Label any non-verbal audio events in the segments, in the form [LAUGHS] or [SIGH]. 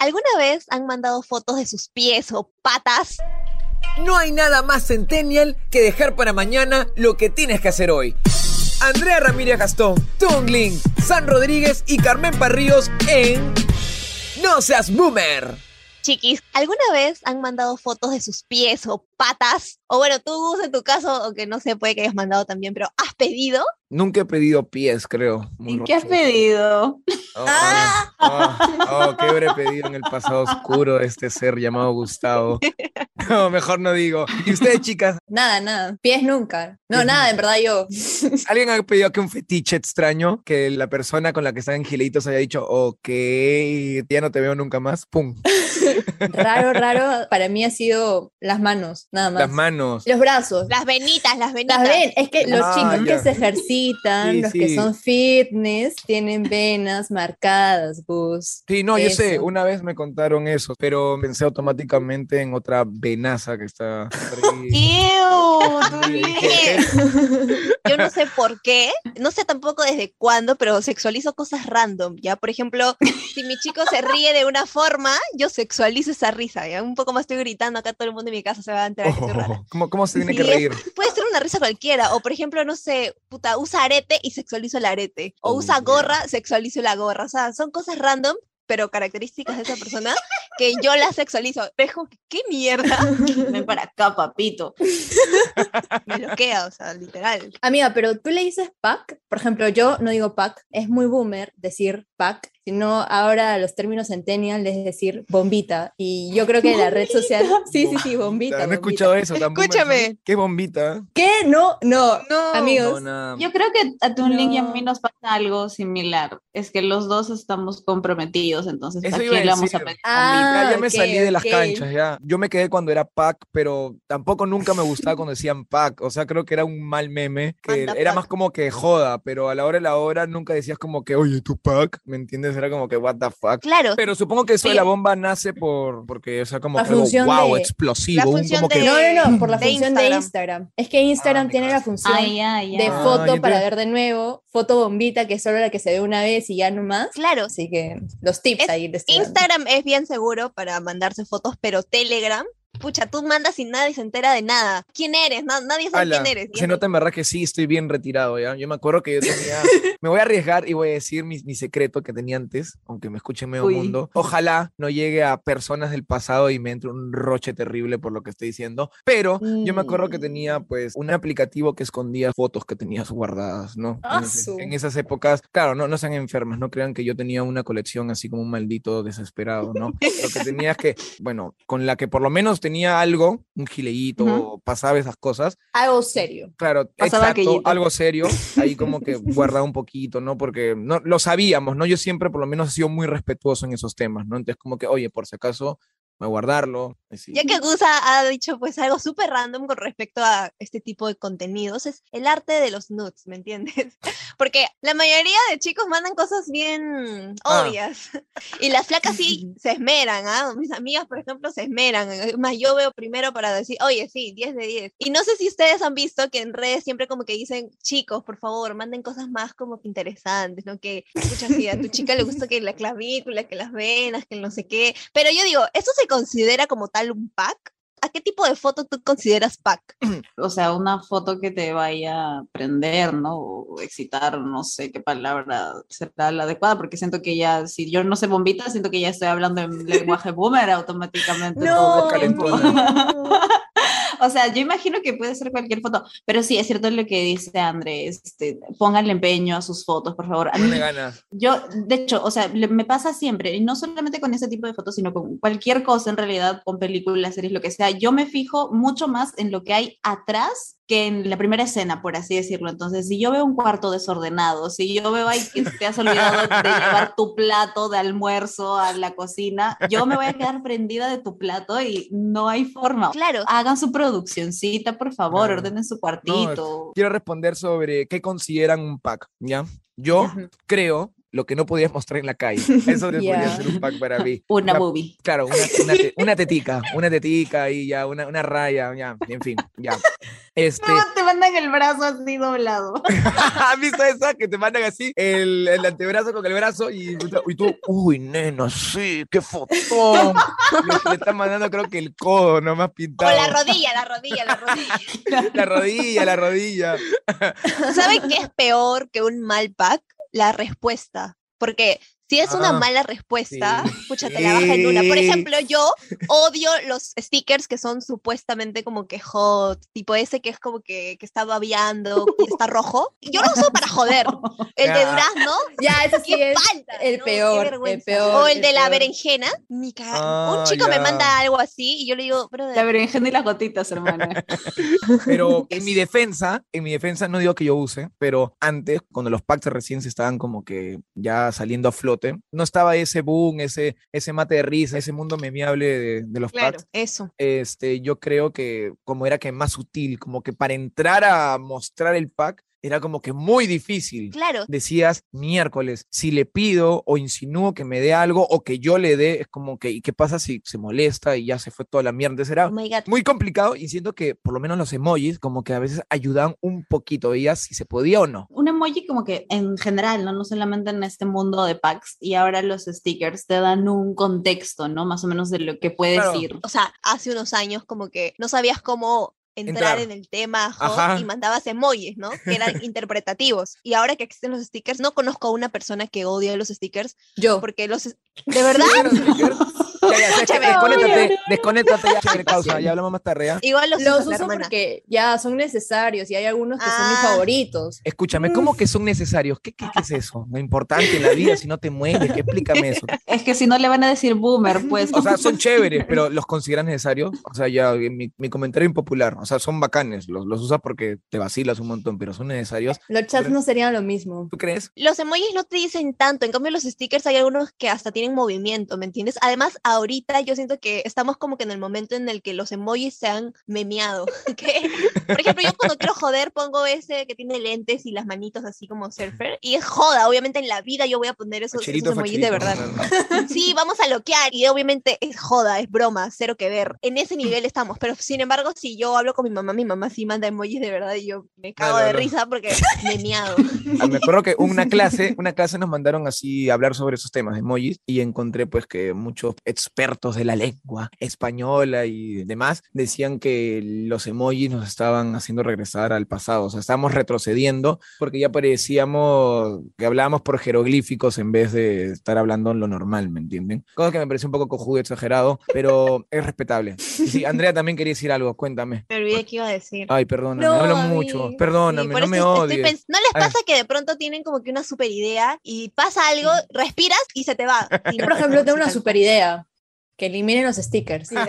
¿alguna vez han mandado fotos de sus pies o patas? No hay nada más centennial que dejar para mañana lo que tienes que hacer hoy. Andrea Ramírez Gastón, Tungling, San Rodríguez y Carmen Parríos en No seas boomer. Chiquis, ¿alguna vez han mandado fotos de sus pies o patas? O bueno, tú en tu caso, aunque no se puede que hayas mandado también, pero ¿has pedido? Nunca he pedido pies, creo. Muy ¿Y qué has pedido? Oh, ah. oh, oh, ¿qué habré pedido en el pasado oscuro de este ser llamado Gustavo? [LAUGHS] No, mejor no digo. ¿Y ustedes, chicas? Nada, nada. Pies nunca. No, nada, en verdad yo. ¿Alguien ha pedido que un fetiche extraño? Que la persona con la que están en Gilitos haya dicho, ok, ya no te veo nunca más. ¡Pum! Raro, raro. Para mí ha sido las manos, nada más. Las manos. Los brazos. Las venitas, las venitas. es que los ah, chicos que se ejercitan, los que son fitness, tienen venas marcadas, Gus. Sí, no, yo sé, una vez me contaron eso, pero pensé automáticamente en otra venaza que está. [LAUGHS] yo no sé por qué, no sé tampoco desde cuándo, pero sexualizo cosas random, ¿ya? Por ejemplo, si mi chico se ríe de una forma, yo sexualizo esa risa, ¿ya? Un poco más estoy gritando, acá todo el mundo en mi casa se va a enterar que estoy rara. ¿Cómo, ¿Cómo, se tiene que reír? puede ser una risa cualquiera, o por ejemplo, no sé, puta, usa arete y sexualizo el arete, o usa gorra, sexualizo la gorra, o sea, son cosas random, pero características de esa persona que yo la sexualizo. Dejo, ¿qué mierda? [LAUGHS] Ven para acá, papito. Me bloquea, o sea, literal. Amiga, pero tú le dices pack. Por ejemplo, yo no digo pack. Es muy boomer decir pack sino ahora los términos centennial es decir bombita. Y yo creo que la red social. Sí, sí, sí, bombita. No he escuchado eso tampoco. Escúchame. ¿Qué bombita? ¿Qué? No, no, no. Amigos. yo creo que a tu link y a mí nos pasa algo similar. Es que los dos estamos comprometidos, entonces eso le vamos a pedir ah, ya me salí de las canchas, ya. Yo me quedé cuando era pack, pero tampoco nunca me gustaba cuando decían pack. O sea, creo que era un mal meme, que era más como que joda, pero a la hora de la hora nunca decías como que, oye, tu pack, ¿me entiendes? Era como que, what the fuck. Claro. Pero supongo que eso de la bomba nace por, porque, o sea, como que algo wow, explosivo. Un, como que... No, no, no, por la función de Instagram. Es que Instagram ah, tiene la función de ah, foto para ver de nuevo, foto bombita, que es solo la que se ve una vez y ya no más. Claro. Así que los tips ahí. Instagram es bien seguro para mandarse fotos, pero Telegram pucha, tú mandas y se entera de nada. ¿Quién eres? nadie sabe quién eres. Se nota en verdad que sí, estoy bien retirado, ¿ya? Yo me acuerdo que yo tenía... [LAUGHS] me voy a arriesgar y voy a decir mi, mi secreto que tenía antes, aunque me escuchen medio mundo. Ojalá no llegue a personas del pasado y me entre un roche terrible por lo que estoy diciendo, pero yo me acuerdo que mm. tenía pues un aplicativo que escondía fotos que tenías guardadas, ¿no? en, esas épocas, claro, no, no sean enfermas, no crean que yo tenía una colección así como un maldito desesperado, ¿no? lo que tenía es que, bueno, con la que por lo menos tenía algo, un gileíto, pasaba esas cosas. Algo serio. Claro, exacto, algo serio, ahí como que [LAUGHS] guardaba un poquito, ¿no? Porque no, lo sabíamos, ¿no? Yo siempre por lo menos he sido muy respetuoso en esos temas, ¿no? Entonces como que, oye, por si acaso a guardarlo. Ya que Gusa ha dicho pues algo súper random con respecto a este tipo de contenidos, es el arte de los nudes, ¿me entiendes? [LAUGHS] Porque la mayoría de chicos mandan cosas bien ah. obvias [LAUGHS] y las flacas sí [LAUGHS] se esmeran, ¿ah? Mis amigas, por ejemplo, se esmeran. Más yo veo primero para decir, oye, sí, 10 de 10. Y no sé si ustedes han visto que en redes siempre como que dicen, chicos, por favor, manden cosas más como que interesantes, ¿no? Que, escucha, si a tu chica le gusta que la clavícula, que las venas, que no sé qué. Pero yo digo, eso se considera como tal un pack? ¿A qué tipo de foto tú consideras pack? O sea, una foto que te vaya a prender, ¿no? O excitar, no sé qué palabra será la adecuada, porque siento que ya, si yo no sé bombita, siento que ya estoy hablando en [LAUGHS] lenguaje boomer automáticamente. No, todo [LAUGHS] o sea, yo imagino que puede ser cualquier foto, pero sí, es cierto lo que dice Andrés, este, pónganle empeño a sus fotos, por favor. A mí, ganas. Yo, de hecho, o sea, me pasa siempre, y no solamente con ese tipo de fotos, sino con cualquier cosa en realidad, con películas, series, lo que sea, yo me fijo mucho más en lo que hay atrás que en la primera escena, por así decirlo. Entonces, si yo veo un cuarto desordenado, si yo veo ahí que te has olvidado de llevar tu plato de almuerzo a la cocina, yo me voy a quedar prendida de tu plato y no hay forma. Claro. Hagan su produccioncita, por favor, ordenen su cuartito. quiero responder sobre qué consideran un pack, ¿ya? Yo creo lo que no podías mostrar en la calle. [LAUGHS] Eso podría Ya. ser un pack para mí. [LAUGHS] Una Una- movie. Claro, una, [LAUGHS] una, te- una tetica, una tetica y ya, una, una raya, ya, en fin, ya. Este, Luego te mandan el brazo así doblado. ¿Has visto esa que te mandan así el, el antebrazo con el brazo y, y tú, uy, nena, sí, qué fotón. Le, le están mandando creo que el codo nomás O pintado. la rodilla, la rodilla, la rodilla. La rodilla, la rodilla. ¿Saben qué es peor que un mal pack? La respuesta. Porque si es una Ah, mala respuesta, sí, pucha, te la baja en una. Por ejemplo, yo odio los stickers que son supuestamente como que hot, tipo ese que es como que, que está babeando y está rojo. Yo lo uso para joder. El de durazno, Ya, eso sí qué es falta. el peor, el peor. O el de la peor. berenjena, ni caga- Ah, Un chico me manda algo así y yo le digo, La brother, berenjena y las gotitas, hermana. [LAUGHS] Pero [LAUGHS] en mi defensa, en mi defensa no digo que yo use, pero antes, cuando los packs recién se estaban como que ya saliendo a flote, no estaba ese boom, ese, ese mate de risa, ese mundo memeable de, de los claro, packs. eso. Este, yo creo que como era que más sutil, como que para entrar a mostrar el pack era como que muy difícil. Claro, Decías miércoles, si le pido o insinúo que me dé algo o que yo le dé, es como que, ¿y qué pasa si se molesta y ya se fue toda la mierda? Era oh muy complicado y siento que por lo menos los emojis como que a veces ayudan un poquito, veías si se podía o no. Un emoji como que en general, ¿no? No solamente en este mundo de packs y ahora los stickers te dan un contexto, ¿no? Más o menos de lo que puedes Claro. ir. o sea, hace unos años como que no sabías cómo entrar, Entrar. en el tema hot y mandabas emojis, ¿no? Que eran [LAUGHS] interpretativos. Y ahora que existen los stickers, no conozco a una persona que odie los stickers Yo. porque los... [LAUGHS] ¿De verdad? Desconéctate, desconéctate ya, causa, ya hablamos más tarde. Igual los, Los uso porque ya son necesarios y hay algunos que son mis Ah. favoritos. Escúchame, ¿cómo que son necesarios? ¿Qué, qué, qué es eso? Lo importante en la vida, si no te mueres, ¿qué? explícame eso. Es que si no le van a decir boomer, pues. O sea, son [LAUGHS] chéveres, pero ¿los consideras necesarios? O sea, ya, eh, mi, mi comentario impopular, o sea, son bacanes, los, los usas porque te vacilas un montón, pero son necesarios. Los chats no serían lo mismo. ¿Tú crees? Los emojis no te dicen tanto, en cambio los stickers hay algunos que hasta tienen movimiento, ¿me entiendes? Además, ahorita yo siento que estamos como que en el momento en el que los emojis se han memeado. [LAUGHS] que, Por ejemplo, yo cuando quiero joder pongo ese que tiene lentes y las manitos así como surfer y es joda, obviamente en la vida yo voy a poner esos, esos emojis de verdad. [LAUGHS] Sí, vamos a loquear y obviamente es joda, es broma, cero que ver. En ese nivel estamos, pero sin embargo, si yo hablo con mi mamá, mi mamá sí manda emojis de verdad y yo me cago Claro, de claro. risa porque [LAUGHS] memeado. Ah, Me acuerdo que una clase, una clase nos mandaron así a hablar sobre esos temas emojis y encontré pues que muchos expertos de la lengua española y demás decían que los emojis nos estaban haciendo regresar al pasado, o sea, estábamos retrocediendo porque ya parecíamos que hablábamos por jeroglíficos en vez de estar hablando lo normal, ¿me entienden? Cosa que me pareció un poco cojudo y exagerado, pero es respetable. Sí, [LAUGHS] Andrea también quería decir algo, cuéntame. Me olvidé qué iba a decir. Ay, perdóname, No, hablo David. mucho, Sí, perdóname, por no me odies. ¿No les Ay. pasa que de pronto tienen como que una super idea y pasa algo, [LAUGHS] respiras y se te va? Y Yo, no [LAUGHS] por ejemplo, tengo una super idea. Que eliminen los stickers. No. [LAUGHS]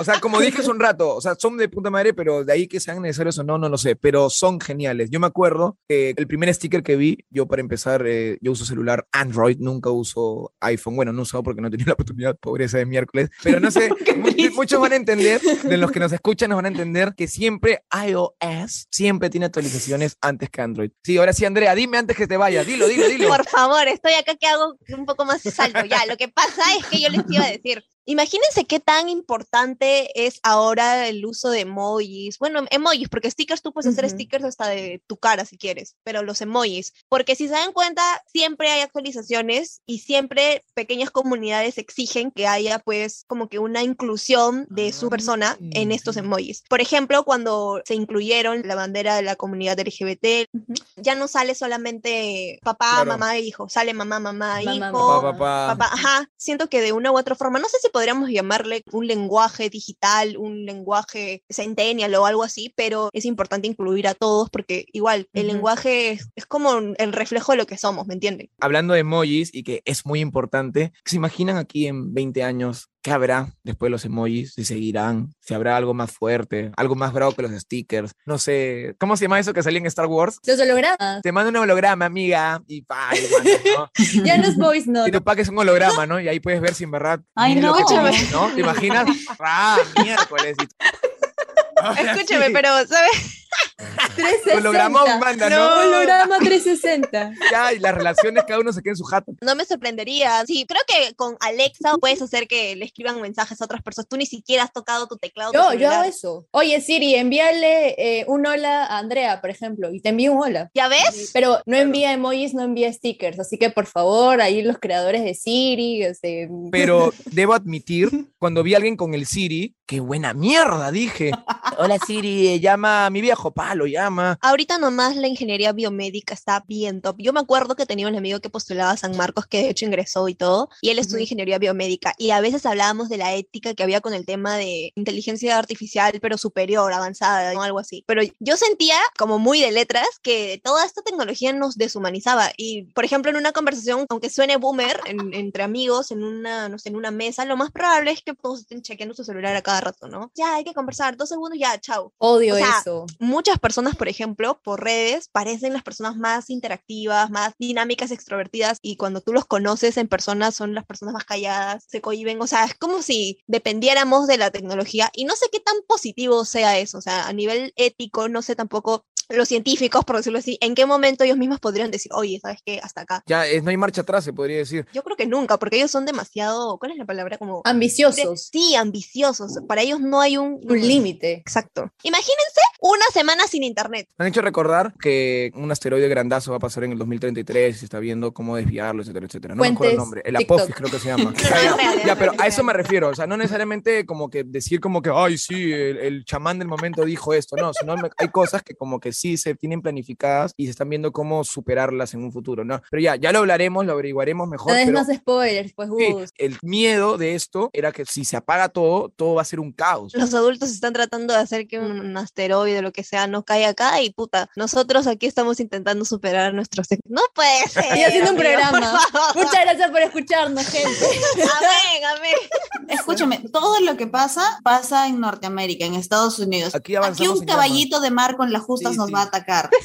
O sea, como dije hace un rato, o sea, son de puta madre, pero de ahí que sean necesarios o no, no lo sé, pero son geniales. Yo me acuerdo que el primer sticker que vi, yo para empezar, eh, yo uso celular Android, nunca uso iPhone. Bueno, no usado porque no tenido la oportunidad, pobreza de miércoles, pero no sé, [LAUGHS] mu- muchos van a entender, de los que nos escuchan nos van a entender que siempre iOS siempre tiene actualizaciones antes que Android. Sí, ahora sí, Andrea, dime antes que te vaya, dilo, dilo, dilo. Por favor, estoy acá que hago un poco más salto. Ya, lo que pasa es que yo les iba a decir, imagínense qué tan importante es ahora el uso de emojis. Bueno, emojis, porque stickers tú puedes hacer Ujú. stickers hasta de tu cara si quieres, pero los emojis, porque si se dan cuenta, siempre hay actualizaciones y siempre pequeñas comunidades exigen que haya pues como que una inclusión de su persona en estos Ah. emojis. Por ejemplo, cuando se incluyeron la bandera de la comunidad LGBT, ya no sale solamente papá, Claro. mamá, hijo, sale mamá, mamá, Mamá, hijo, Papá, papá. papá, ajá, siento que de una u otra forma, no sé si podríamos llamarle un lenguaje digital, un lenguaje centennial o algo así, pero es importante incluir a todos porque igual el lenguaje es, es como el reflejo de lo que somos, ¿me entienden? hablando de emojis y que es muy importante, ¿se imaginan aquí en 20 años qué habrá después de los emojis? Si seguirán, si habrá algo más fuerte, algo más bravo que los stickers, no sé, ¿cómo se llama eso que salía en Star Wars? Los hologramas. Te manda un holograma, amiga, y pa, y ¿no? [LAUGHS] Ya no es voice Y note. tu pack es un holograma, ¿no? Y ahí puedes ver si en verdad. Ay, no. te- ¿no? ¿Te imaginas? [LAUGHS] ¡Ah, miércoles! Y- [LAUGHS] Ahora Escúchame, sí. pero, ¿sabes? 360. Holograma manda, ¿no? Holograma 360. Ya, y las relaciones, cada uno se queda en su jato. No me sorprendería. Sí, creo que con Alexa puedes hacer que le escriban mensajes a otras personas. Tú ni siquiera has tocado tu teclado. tu Yo, yo hago eso. Oye, Siri, envíale eh, un hola a Andrea, por ejemplo, y te envío un hola. ¿Ya ves? Pero no envía emojis, no envía stickers. Así que, por favor, ahí los creadores de Siri. este, Pero [LAUGHS] debo admitir, cuando vi a alguien con el Siri, qué buena mierda, dije. Hola Siri, llama a mi viejo palo, llama. Ahorita nomás la ingeniería biomédica está bien top. Yo me acuerdo que tenía un amigo que postulaba a San Marcos, que de hecho ingresó y todo, y él estudia Ujú. ingeniería biomédica. Y a veces hablábamos de la ética que había con el tema de inteligencia artificial, pero superior, avanzada, o algo así. Pero yo sentía, como muy de letras, que toda esta tecnología nos deshumanizaba. Y, por ejemplo, en una conversación, aunque suene boomer, en- entre amigos, en una, no sé, en una mesa, lo más probable es que todos estén chequeando su celular a cada rato, ¿no? Ya, hay que conversar, dos segundos, ya, chao Odio O sea, eso. muchas personas, por ejemplo, por redes, parecen las personas más interactivas, más dinámicas, extrovertidas, y cuando tú los conoces en persona son las personas más calladas, se cohiben, o sea, es como si dependiéramos de la tecnología, y no sé qué tan positivo sea eso, o sea, a nivel ético, no sé tampoco los científicos, por decirlo así, en qué momento ellos mismos podrían decir, oye, ¿sabes qué? Hasta acá. Ya, es, no hay marcha atrás, se podría decir. Yo creo que nunca, porque ellos son demasiado, ¿cuál es la palabra? Como... de- Ambiciosos. sí, ambiciosos. Para ellos no hay un... Un límite. Exacto. Imagínense una semana sin internet. Me han hecho recordar que un asteroide grandazo va a pasar en el 2033 y se está viendo cómo desviarlo, etcétera, etcétera. No me acuerdo el Fuentes, nombre. El TikTok. Apophis creo que se llama. [LAUGHS] Ya, pero a es eso me refiero. O sea, no necesariamente como que decir como que, ay, sí, el, el chamán del momento dijo esto. No, sino me- hay cosas que como que sí se tienen planificadas y se están viendo cómo superarlas en un futuro, ¿no? Pero ya, ya lo hablaremos, lo averiguaremos mejor. No des más spoilers, pues, Sí, el miedo de esto era que si se apaga todo, todo va a ser un caos. Los adultos están tratando de hacer que un, un o lo que sea no caiga acá y puta, nosotros aquí estamos intentando superar nuestros... No puede [LAUGHS] ser. Haciendo un programa. Muchas gracias por escucharnos, gente. Amén, amén. Escúchame, todo lo que pasa pasa en Norteamérica, en Estados Unidos. Aquí Aquí un caballito de mar con las justas Sí, nos sí. va a atacar. [LAUGHS]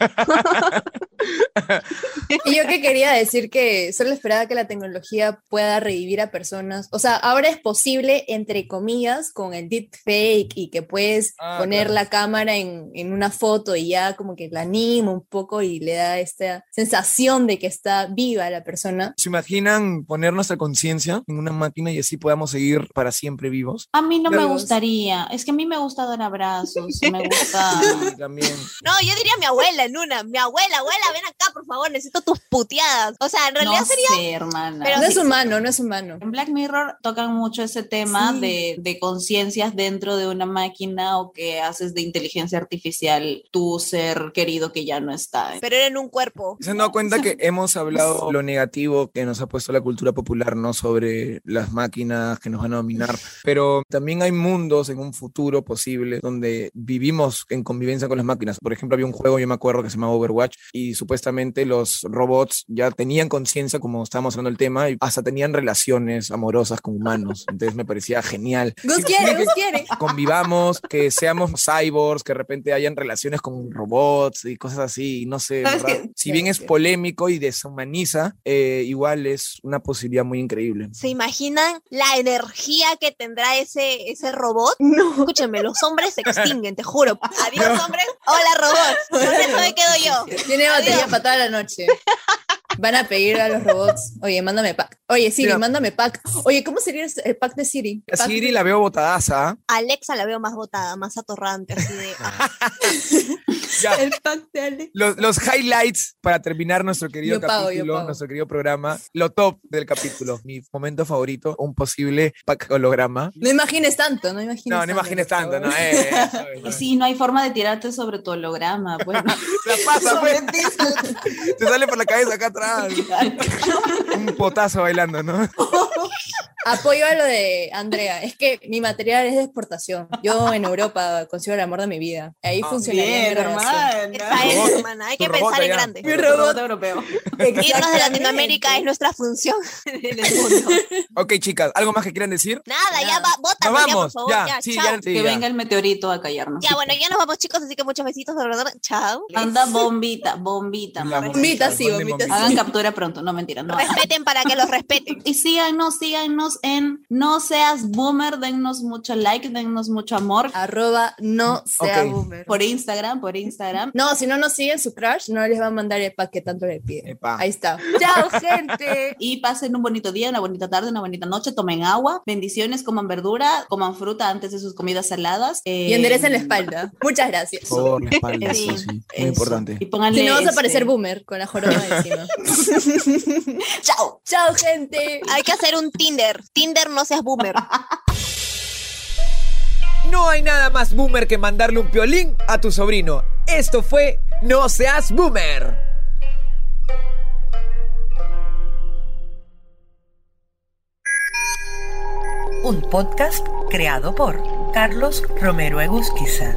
[LAUGHS] [LAUGHS] Y yo que quería decir que solo esperaba que la tecnología pueda revivir a personas. O sea, ahora es posible, entre comillas, con el deepfake y que puedes Ah, poner claro. la cámara en, en una foto y ya como que la anima un poco y le da esta sensación de que está viva la persona. ¿Se imaginan poner nuestra conciencia en una máquina y así podamos seguir para siempre vivos? A mí no me gustaría. Es que a mí me gusta dar abrazos. Me gusta. [LAUGHS] Sí, también. No, yo diría mi abuela en una. Mi abuela, abuela, ven acá, por favor, necesito tus puteadas. O sea, en realidad no sería... sé, hermana. Pero no sí, es humano, no es humano. En Black Mirror tocan mucho ese tema Sí. de, de conciencias dentro de una máquina o que haces de inteligencia artificial tu ser querido que ya no está. Pero era en un cuerpo. Se han dado cuenta que hemos hablado lo negativo que nos ha puesto la cultura popular, ¿no? Sobre las máquinas que nos van a dominar. Pero también hay mundos en un futuro posible donde vivimos en convivencia con las máquinas. Por ejemplo, había un juego, yo me acuerdo, que se llamaba Overwatch y supuestamente los robots ya tenían conciencia, como estábamos hablando del tema, y hasta tenían relaciones amorosas con humanos. Entonces me parecía genial. [LAUGHS] Gus quiere, que Gus quiere. convivamos, que seamos cyborgs, que de repente hayan relaciones con robots y cosas así, no sé, si bien es polémico y deshumaniza, eh, igual es una posibilidad muy increíble. ¿Se imaginan la energía que tendrá ese, ese robot? [LAUGHS] No. Escúchenme, los hombres se extinguen, te juro. [LAUGHS] Adiós, hombres. Hola, robots. Con eso me quedo yo. Tiene batería Adiós. para toda la noche. [LAUGHS] Van a pedir a los robots, oye, mándame pack. Oye, Siri, Mira. mándame pack. Oye, ¿cómo sería el- pack de Siri? A Pack Siri de- la veo botadaza. Alexa la veo más botada, más atorrante, así de. [LAUGHS] ah, [LAUGHS] Ya, El pack de los, los highlights para terminar nuestro querido Yo pago, yo capítulo, pago. nuestro querido programa, lo top del capítulo, mi momento favorito, un posible pack holograma. No imagines tanto, no imagines No, tanto. no imagines por tanto, favor. no, eh, eso, eso. [LAUGHS] Y sí, no hay forma de tirarte sobre tu holograma. Bueno, La pasa, pues. Te sale por la cabeza acá atrás. [LAUGHS] Un potazo bailando, ¿no? [LAUGHS] Apoyo a lo de Andrea. Es que mi material es de exportación. Yo en Europa consigo el amor de mi vida. Ahí Ah, funcionaría mi bien, esa es, hermana. Hay que pensar en grande. Mi robot. europeo. Irnos de Latinoamérica es nuestra función [LAUGHS] en el [LAUGHS] mundo. Ok, chicas, ¿algo más que quieran decir? Nada, ya va, bota, Nos ya, por favor. ya, Ya, sí, chao. ya, sí, Que ya. venga el meteorito a callarnos. Ya, bueno, ya nos vamos, chicos, así que muchos besitos. Chao. Anda bombita, bombita. Bombita, sí, bombita. Hagan captura pronto, no mentira, no. Respeten para que los respeten. Y síganos, síganos en No Seas Boomer, dennos mucho like, dennos mucho amor. Arroba no sea Ok. boomer. Por Instagram, por Instagram. No, si no nos siguen su crush, no les va a mandar el pack que tanto le pide. Epa. Ahí está. [LAUGHS] ¡Chao, gente! Y pasen un bonito día, una bonita tarde, una bonita noche, tomen agua, bendiciones, coman verdura, coman fruta antes de sus comidas saladas. Y enderecen la espalda. Muchas gracias. Por favor, la espalda, Sí, sí, sí. Muy Eso. importante. Y pónganle. Si no vas a este, parecer boomer con la joroba encima. [LAUGHS] [LAUGHS] ¡Chao! ¡Chao, gente! Hay que hacer un Tinder. Tinder no seas boomer. [LAUGHS] No hay nada más boomer que mandarle un piolín a tu sobrino. Esto fue No seas boomer. Un podcast creado por Carlos Romero Egusquiza.